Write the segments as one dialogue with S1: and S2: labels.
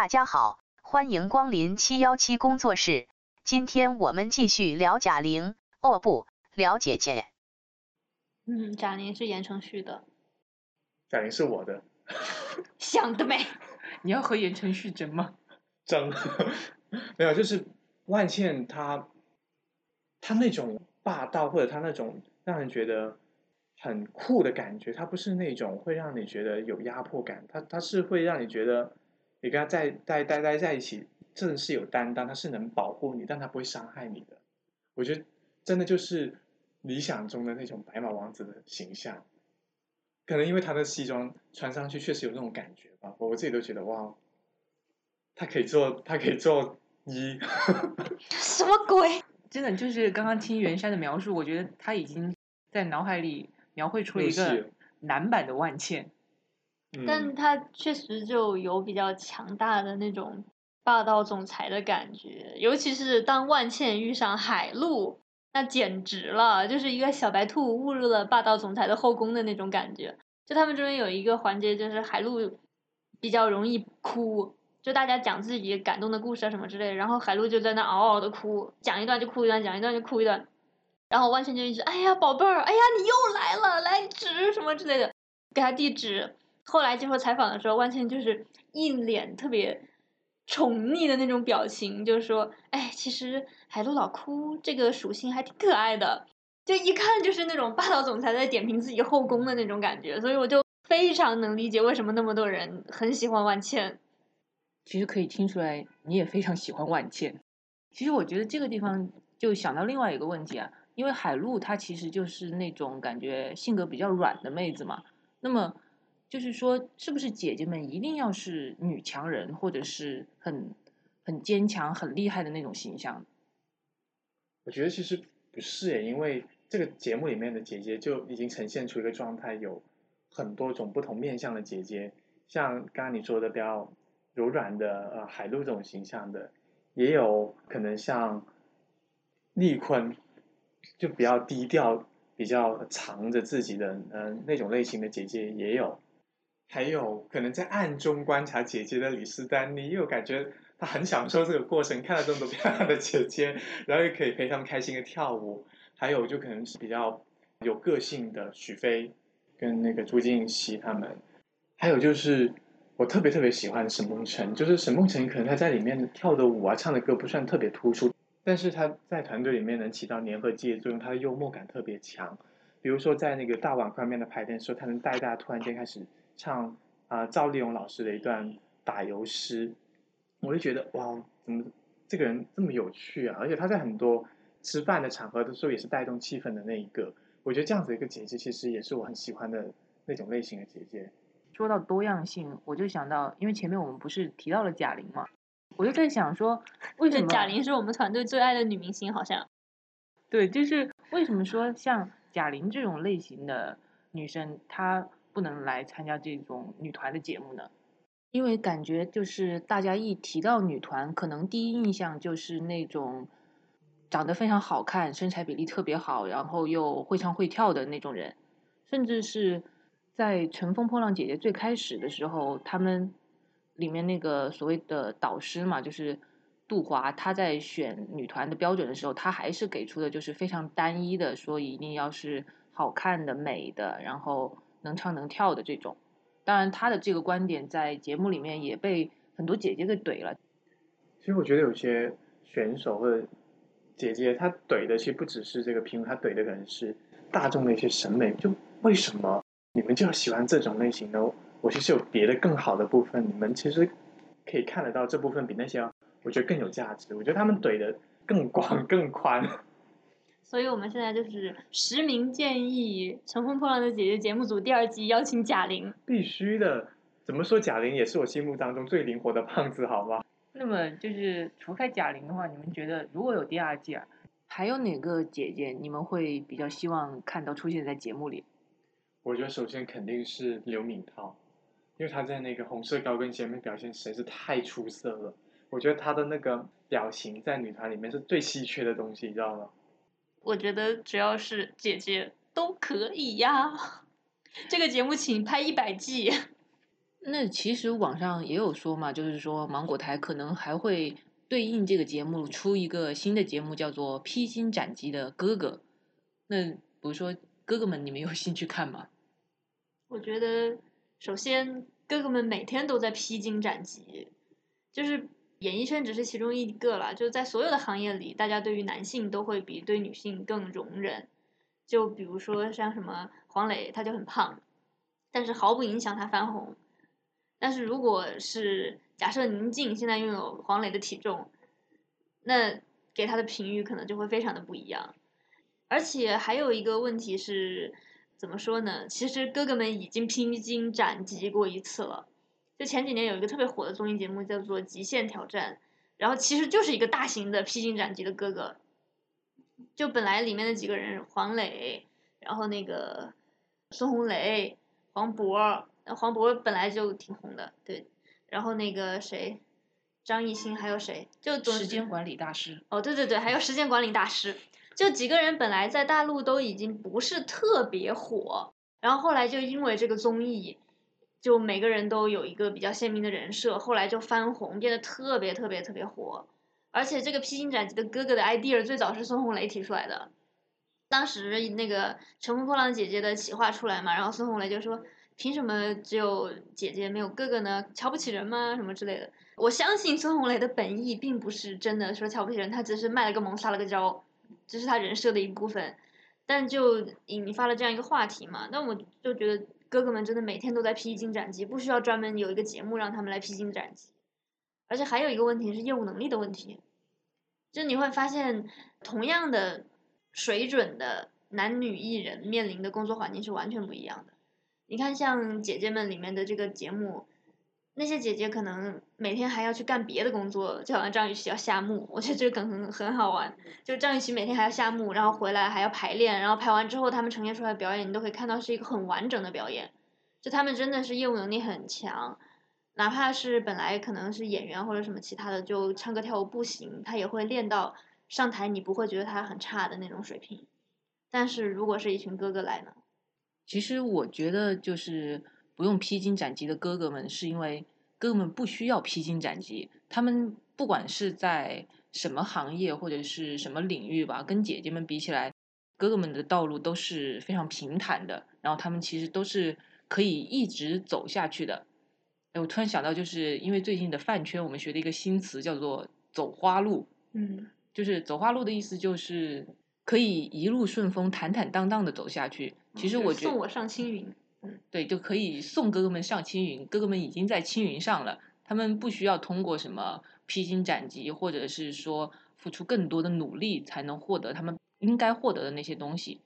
S1: 大家好，欢迎光临七幺七工作室。今天我们继续聊贾玲，哦不，聊姐姐。
S2: 嗯，贾玲是言承旭的，
S3: 贾玲是我的，
S2: 想得美。
S4: 你要和言承旭争吗？
S3: 争，没有，就是万茜她，她那种霸道或者她那种让人觉得很酷的感觉，她不是那种会让你觉得有压迫感，她她是会让你觉得你跟他在待待待在一起，真的是有担当，他是能保护你，但他不会伤害你的。我觉得真的就是理想中的那种白马王子的形象。可能因为他的西装穿上去确实有那种感觉吧，我自己都觉得哇，他可以做，他可以做一，
S2: 什么鬼？
S4: 真的就是刚刚听袁山的描述，我觉得他已经在脑海里描绘出了一个男版的万茜。
S2: 但他确实就有比较强大的那种霸道总裁的感觉，尤其是当万茜遇上海陆。那简直了，就是一个小白兔误入了霸道总裁的后宫的那种感觉。就他们中间有一个环节，就是海陆比较容易哭，就大家讲自己感动的故事啊什么之类的，然后海陆就在那嗷嗷的哭，讲一段就哭一段，讲一段就哭一段，然后万茜就一直哎呀宝贝儿，哎呀你又来了，来纸什么之类的，给他递纸。后来接受采访的时候，万茜就是一脸特别。宠溺的那种表情，就是说，哎，其实海陆老哭这个属性还挺可爱的，就一看就是那种霸道总裁在点评自己后宫的那种感觉，所以我就非常能理解为什么那么多人很喜欢万茜。
S4: 其实可以听出来，你也非常喜欢万茜。其实我觉得这个地方就想到另外一个问题啊，因为海陆她其实就是那种感觉性格比较软的妹子嘛，那么。就是说，是不是姐姐们一定要是女强人，或者是很很坚强、很厉害的那种形象？
S3: 我觉得其实不是诶，因为这个节目里面的姐姐就已经呈现出一个状态，有很多种不同面向的姐姐，像刚刚你说的比较柔软的呃海陆这种形象的，也有可能像丽坤，就比较低调、比较藏着自己的嗯那种类型的姐姐也有。还有可能在暗中观察姐姐的李斯丹妮，又感觉她很享受这个过程，看到这么多漂亮的姐姐，然后又可以陪他们开心的跳舞。还有就可能是比较有个性的许飞跟那个朱婧汐他们。还有就是我特别特别喜欢沈梦辰，就是沈梦辰可能他在里面跳的舞啊、唱的歌不算特别突出，但是他在团队里面能起到粘合剂的作用，他的幽默感特别强。比如说在那个大碗宽面的排练时候，他能带大家突然间开始。唱啊赵丽蓉老师的一段打油诗，我就觉得哇，怎么这个人这么有趣啊？而且他在很多吃饭的场合的时候也是带动气氛的那一个。我觉得这样子一个姐姐，其实也是我很喜欢的那种类型的姐姐。
S4: 说到多样性，我就想到，因为前面我们不是提到了贾玲嘛，我就在想说，为什么
S2: 贾玲是我们团队最爱的女明星？好像
S4: 对，就是为什么说像贾玲这种类型的女生，她。不能来参加这种女团的节目呢，因为感觉就是大家一提到女团，可能第一印象就是那种长得非常好看、身材比例特别好，然后又会唱会跳的那种人。甚至是在《乘风破浪姐姐》最开始的时候，他们里面那个所谓的导师嘛，就是杜华，他在选女团的标准的时候，他还是给出的就是非常单一的，说一定要是好看的、美的，然后。能唱能跳的这种，当然他的这个观点在节目里面也被很多姐姐给怼了。
S3: 其实我觉得有些选手或者姐姐，她怼的其实不只是这个评论，她怼的可能是大众的一些审美。就为什么你们就要喜欢这种类型的？我其实有别的更好的部分，你们其实可以看得到这部分比那些我觉得更有价值。我觉得他们怼的更广更宽。
S2: 所以我们现在就是实名建议《乘风破浪的姐姐》节目组第二季邀请贾玲。
S3: 必须的，怎么说贾玲也是我心目当中最灵活的胖子，好吗？
S4: 那么就是除开贾玲的话，你们觉得如果有第二季啊，还有哪个姐姐你们会比较希望看到出现在节目里？
S3: 我觉得首先肯定是刘敏涛，因为她在那个红色高跟鞋里面表现实在是太出色了。我觉得她的那个表情在女团里面是最稀缺的东西，你知道吗？
S2: 我觉得只要是姐姐都可以呀，这个节目请拍一百季。
S4: 那其实网上也有说嘛，就是说芒果台可能还会对应这个节目出一个新的节目，叫做《披荆斩棘的哥哥》。那比如说哥哥们，你们有兴趣看吗？
S2: 我觉得，首先哥哥们每天都在披荆斩棘，就是演艺圈只是其中一个了，就在所有的行业里，大家对于男性都会比对女性更容忍。就比如说像什么黄磊，他就很胖，但是毫不影响他翻红。但是如果是假设宁静现在拥有黄磊的体重，那给他的评语可能就会非常的不一样。而且还有一个问题是，怎么说呢？其实哥哥们已经披荆斩棘过一次了。就前几年有一个特别火的综艺节目叫做《极限挑战》，然后其实就是一个大型的披荆斩棘的哥哥。就本来里面的几个人，黄磊，然后那个孙红雷、黄渤。黄渤本来就挺红的，对，然后那个谁，张艺兴还有谁，就
S4: 时间管理大师。
S2: 哦，对对对，还有时间管理大师，就几个人本来在大陆都已经不是特别火，然后后来就因为这个综艺，就每个人都有一个比较鲜明的人设，后来就翻红，变得特别特别特别火。而且这个披荆斩棘的哥哥的 idea 最早是孙红雷提出来的，当时那个乘风破浪姐姐的企划出来嘛，然后孙红雷就说。凭什么只有姐姐没有哥哥呢？瞧不起人吗？什么之类的？我相信孙红雷的本意并不是真的说瞧不起人，他只是卖了个萌，撒了个娇，这是他人设的一部分。但就引发了这样一个话题嘛，那我就觉得哥哥们真的每天都在披荆斩棘，不需要专门有一个节目让他们来披荆斩棘。而且还有一个问题是业务能力的问题，就你会发现同样的水准的男女艺人面临的工作环境是完全不一样的。你看，像姐姐们里面的这个节目，那些姐姐可能每天还要去干别的工作，就好像张雨绮要下墓，我觉得这个梗很很好玩。就张雨绮每天还要下墓，然后回来还要排练，然后排完之后他们呈现出来的表演，你都可以看到是一个很完整的表演。就他们真的是业务能力很强，哪怕是本来可能是演员或者什么其他的，就唱歌跳舞不行，他也会练到上台你不会觉得他很差的那种水平。但是如果是一群哥哥来呢？
S4: 其实我觉得就是不用披荆斩棘的哥哥们，是因为哥哥们不需要披荆斩棘。他们不管是在什么行业或者是什么领域吧，跟姐姐们比起来，哥哥们的道路都是非常平坦的。然后他们其实都是可以一直走下去的。哎，我突然想到，就是因为最近的饭圈，我们学的一个新词叫做“走花路”。
S2: 嗯，
S4: 就是走花路的意思就是。可以一路顺风、坦坦荡荡的走下去。其实我觉
S2: 得送我上青云，嗯，
S4: 对，就可以送哥哥们上青云。哥哥们已经在青云上了，他们不需要通过什么披荆斩棘，或者是说付出更多的努力才能获得他们应该获得的那些东西。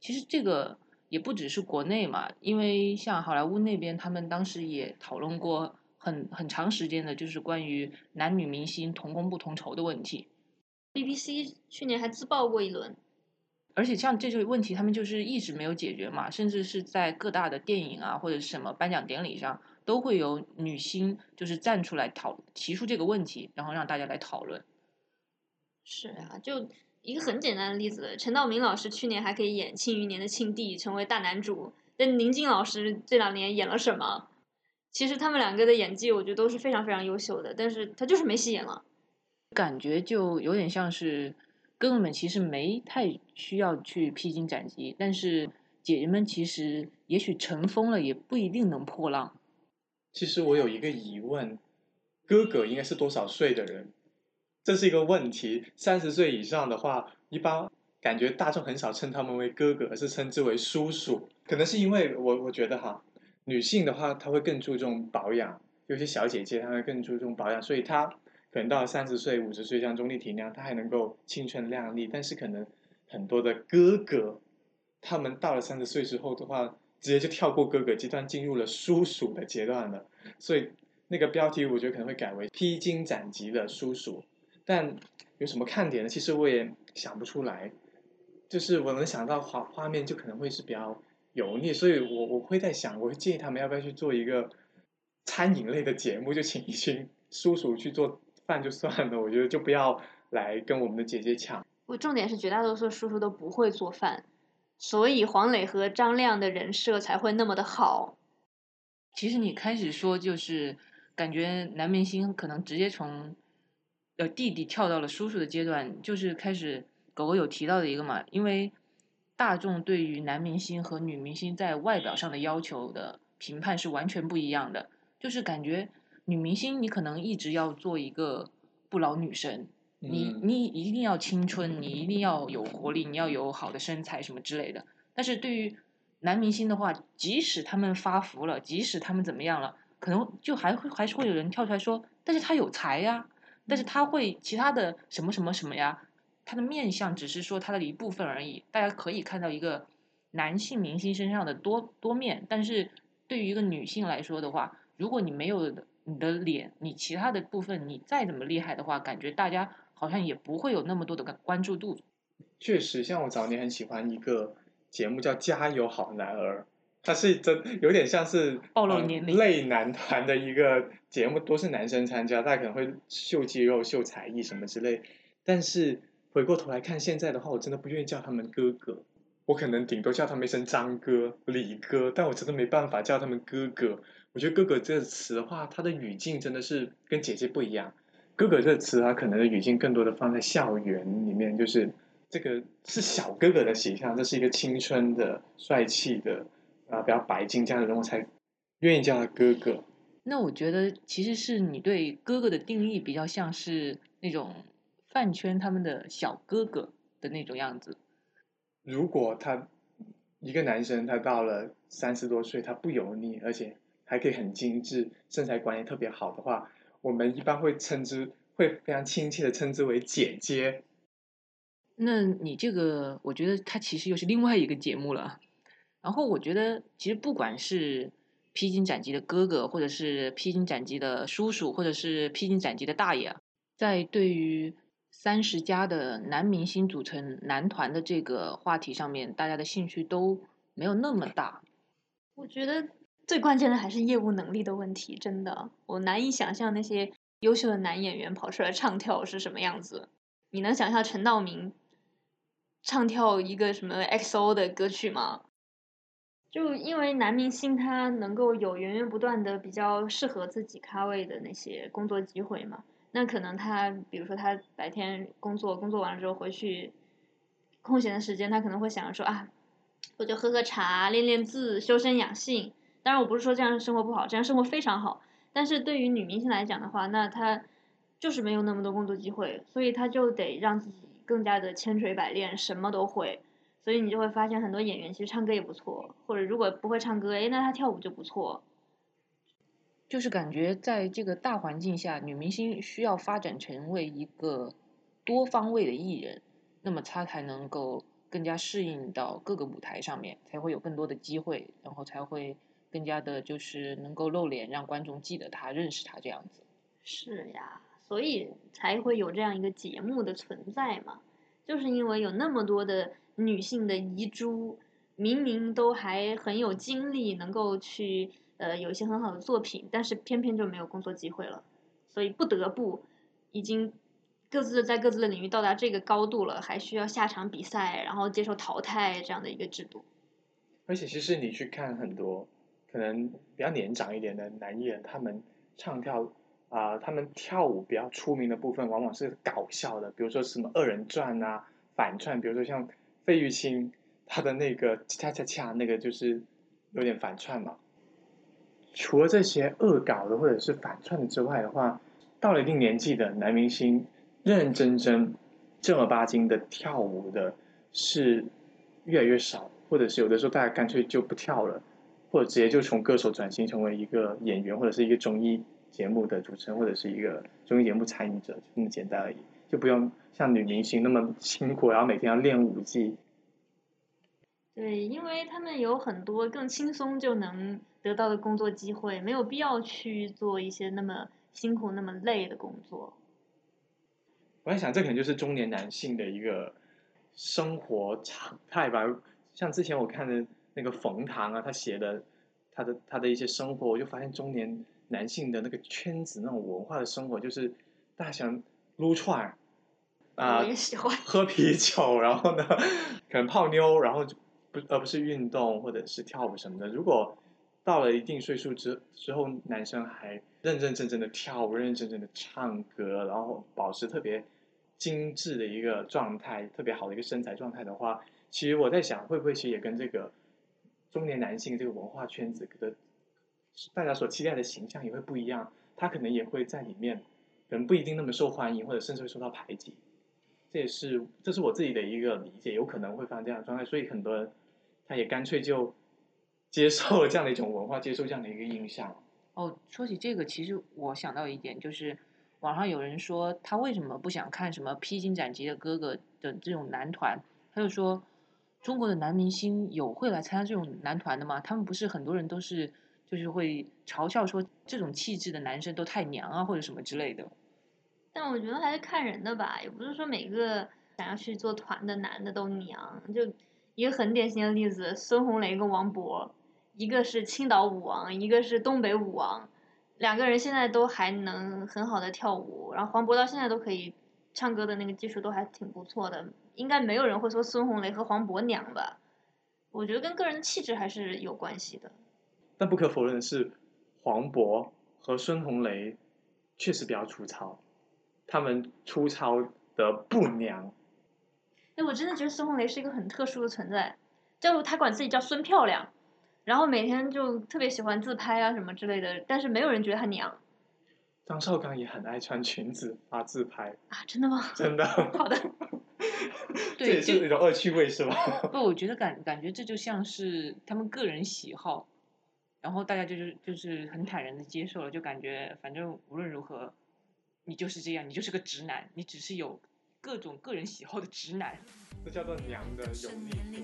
S4: 其实这个也不只是国内嘛，因为像好莱坞那边，他们当时也讨论过很很长时间的，就是关于男女明星同工不同酬的问题。
S2: BBC 去年还自曝过一轮。
S4: 而且像这些问题，他们就是一直没有解决嘛，甚至是在各大的电影啊或者什么颁奖典礼上，都会有女星就是站出来讨提出这个问题，然后让大家来讨论。
S2: 是啊，就一个很简单的例子，陈道明老师去年还可以演《庆余年》的庆帝，成为大男主。但宁静老师这两年演了什么？其实他们两个的演技，我觉得都是非常非常优秀的，但是他就是没戏演了。
S4: 感觉就有点像是。哥哥们其实没太需要去披荆斩棘，但是姐姐们其实也许乘风了，也不一定能破浪。
S3: 其实我有一个疑问，哥哥应该是多少岁的人？这是一个问题。三十岁以上的话，一般感觉大众很少称他们为哥哥，而是称之为叔叔。可能是因为我我觉得哈，女性的话她会更注重保养，有些小姐姐她会更注重保养，所以她。等到三十岁、五十岁，像钟丽缇那样，她还能够青春靓丽。但是可能很多的哥哥，他们到了三十岁之后的话，直接就跳过哥哥阶段，进入了叔叔的阶段了。所以那个标题我觉得可能会改为“披荆斩棘的叔叔”。但有什么看点呢？其实我也想不出来。就是我能想到画画面就可能会是比较油腻，所以我我会在想，我会建议他们要不要去做一个餐饮类的节目，就请一群叔叔去做。饭就算了，我觉得就不要来跟我们的姐姐抢。
S2: 我重点是绝大多数叔叔都不会做饭，所以黄磊和张亮的人设才会那么的好。
S4: 其实你开始说就是感觉男明星可能直接从呃弟弟跳到了叔叔的阶段，就是开始狗狗有提到的一个嘛，因为大众对于男明星和女明星在外表上的要求的评判是完全不一样的，就是感觉女明星你可能一直要做一个不老女神，你
S3: 嗯
S4: 你一定要青春，你一定要有活力，你要有好的身材什么之类的。但是对于男明星的话，即使他们发福了，即使他们怎么样了，可能就还会还是会有人跳出来说，但是他有才呀，但是他会其他的什么什么什么呀，他的面相只是说他的一部分而已。大家可以看到一个男性明星身上的多多面，但是对于一个女性来说的话，如果你没有你的脸，你其他的部分你再怎么厉害的话，感觉大家好像也不会有那么多的关关注度。
S3: 确实，像我早年很喜欢一个节目叫《加油好男儿》，它是真有点像是呃
S4: 暴露年龄
S3: 类男团的一个节目，都是男生参加，大家可能会秀肌肉、秀才艺什么之类。但是回过头来看现在的话，我真的不愿意叫他们哥哥，我可能顶多叫他们一声张哥、李哥，但我真的没办法叫他们哥哥。我觉得“哥哥”这个词的话，它的语境真的是跟姐姐不一样。哥哥这个词，它可能的语境更多的放在校园里面，就是这个是小哥哥的形象，这是一个青春的、帅气的啊，比较白净这样的人，我才愿意叫他哥哥。
S4: 那我觉得其实是你对哥哥的定义比较像是那种饭圈他们的小哥哥的那种样子。
S3: 如果他一个男生，他到了三十多岁，他不油腻，而且还可以很精致，身材管理特别好的话，我们一般会称之，会非常亲切的称之为姐姐。
S4: 那你这个，我觉得它其实又是另外一个节目了。然后我觉得，其实不管是披荆斩棘的哥哥，或者是披荆斩棘的叔叔，或者是披荆斩棘的大爷啊，在对于三十加的男明星组成男团的这个话题上面，大家的兴趣都没有那么大。
S2: 我觉得最关键的还是业务能力的问题，真的，我难以想象那些优秀的男演员跑出来唱跳是什么样子。你能想象陈道明唱跳一个什么 XO 的歌曲吗？就因为男明星他能够有源源不断的比较适合自己咖位的那些工作机会嘛，那可能他比如说他白天工作，工作完了之后回去空闲的时间，他可能会想着说啊，我就喝喝茶，练练字，修身养性。当然，我不是说这样生活不好，这样生活非常好。但是对于女明星来讲的话，那她就是没有那么多工作机会，所以她就得让自己更加的千锤百炼，什么都会。所以你就会发现很多演员其实唱歌也不错，或者如果不会唱歌，诶，那她跳舞就不错。
S4: 就是感觉在这个大环境下，女明星需要发展成为一个多方位的艺人，那么她才能够更加适应到各个舞台上面，才会有更多的机会，然后才会更加的就是能够露脸，让观众记得他、认识他这样子。
S2: 是呀，所以才会有这样一个节目的存在嘛，就是因为有那么多的女性的遗珠，明明都还很有精力，能够去呃有一些很好的作品，但是偏偏就没有工作机会了，所以不得不已经各自在各自的领域到达这个高度了，还需要下场比赛，然后接受淘汰这样的一个制度。
S3: 而且其实你去看很多可能比较年长一点的男艺人，他们唱跳啊、他们跳舞比较出名的部分，往往是搞笑的，比如说什么二人转啊、反串，比如说像费玉清他的那个恰恰恰那个就是有点反串嘛。除了这些恶搞的或者是反串的之外的话，到了一定年纪的男明星，认认真真、正儿八经的跳舞的是越来越少，或者是有的时候大家干脆就不跳了，或者直接就从歌手转型成为一个演员，或者是一个综艺节目的主持人，或者是一个综艺节目参与者，就这么简单而已，就不用像女明星那么辛苦，然后每天要练舞技。
S2: 对，因为他们有很多更轻松就能得到的工作机会，没有必要去做一些那么辛苦、那么累的工作。
S3: 我在想，这可能就是中年男性的一个生活常态吧。像之前我看的那个冯唐啊，他写的他的他的一些生活，我就发现中年男性的那个圈子那种文化的生活，就是大家想撸串儿啊、
S2: 我也喜欢。
S3: 喝啤酒，然后呢，可能泡妞，然后就不而不是运动或者是跳舞什么的。如果到了一定岁数之之后，男生还认认真真的跳舞，认认真真的唱歌，然后保持特别精致的一个状态，特别好的一个身材状态的话，其实我在想，会不会其实也跟这个中年男性这个文化圈子的大家所期待的形象也会不一样，他可能也会在里面，可能不一定那么受欢迎，或者甚至会受到排挤。这也是这是我自己的一个理解，有可能会发生这样的状态，所以很多人他也干脆就接受了这样的一种文化，接受这样的一个印象。
S4: 哦，说起这个，其实我想到一点，就是网上有人说他为什么不想看什么《披荆斩棘的哥哥》的这种男团，他就说中国的男明星有会来参加这种男团的吗？他们不是很多人都是就是会嘲笑说这种气质的男生都太娘啊，或者什么之类的。
S2: 但我觉得还是看人的吧，也不是说每个想要去做团的男的都娘。就一个很典型的例子，孙红雷跟王博，一个是青岛舞王，一个是东北舞王，两个人现在都还能很好的跳舞，然后黄渤到现在都可以唱歌的那个技术都还挺不错的，应该没有人会说孙红雷和黄渤娘吧？我觉得跟个人的气质还是有关系的。
S3: 但不可否认的是，黄渤和孙红雷确实比较粗糙。他们粗糙的不娘。
S2: 哎，我真的觉得孙红雷是一个很特殊的存在，就他管自己叫孙漂亮，然后每天就特别喜欢自拍啊什么之类的，但是没有人觉得他娘。
S3: 张绍刚也很爱穿裙子发自拍
S2: 啊，真的吗？
S3: 真的。
S2: 好的。
S3: 这也是一种恶趣味，是吧？
S4: 不，我觉得感感觉这就像是他们个人喜好，然后大家就是就是很坦然的接受了，就感觉反正无论如何。你就是这样，你就是个直男，你只是有各种个人喜好的直男。
S3: 这叫做娘的有力，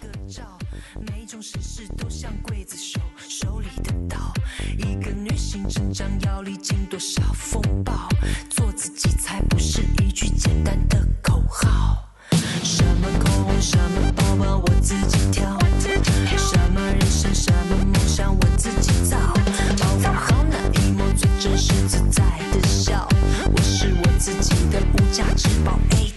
S3: 个照，
S5: 每种形事都像刽子手手里的刀。一个女性成长要历经多少风暴？做自己才不是一句简单的口号。什么口红，什么包包，我自己挑。什么人生，什么梦想，我自己造。保护好那一抹最真实自在的笑。我是我自己的无价之宝。哎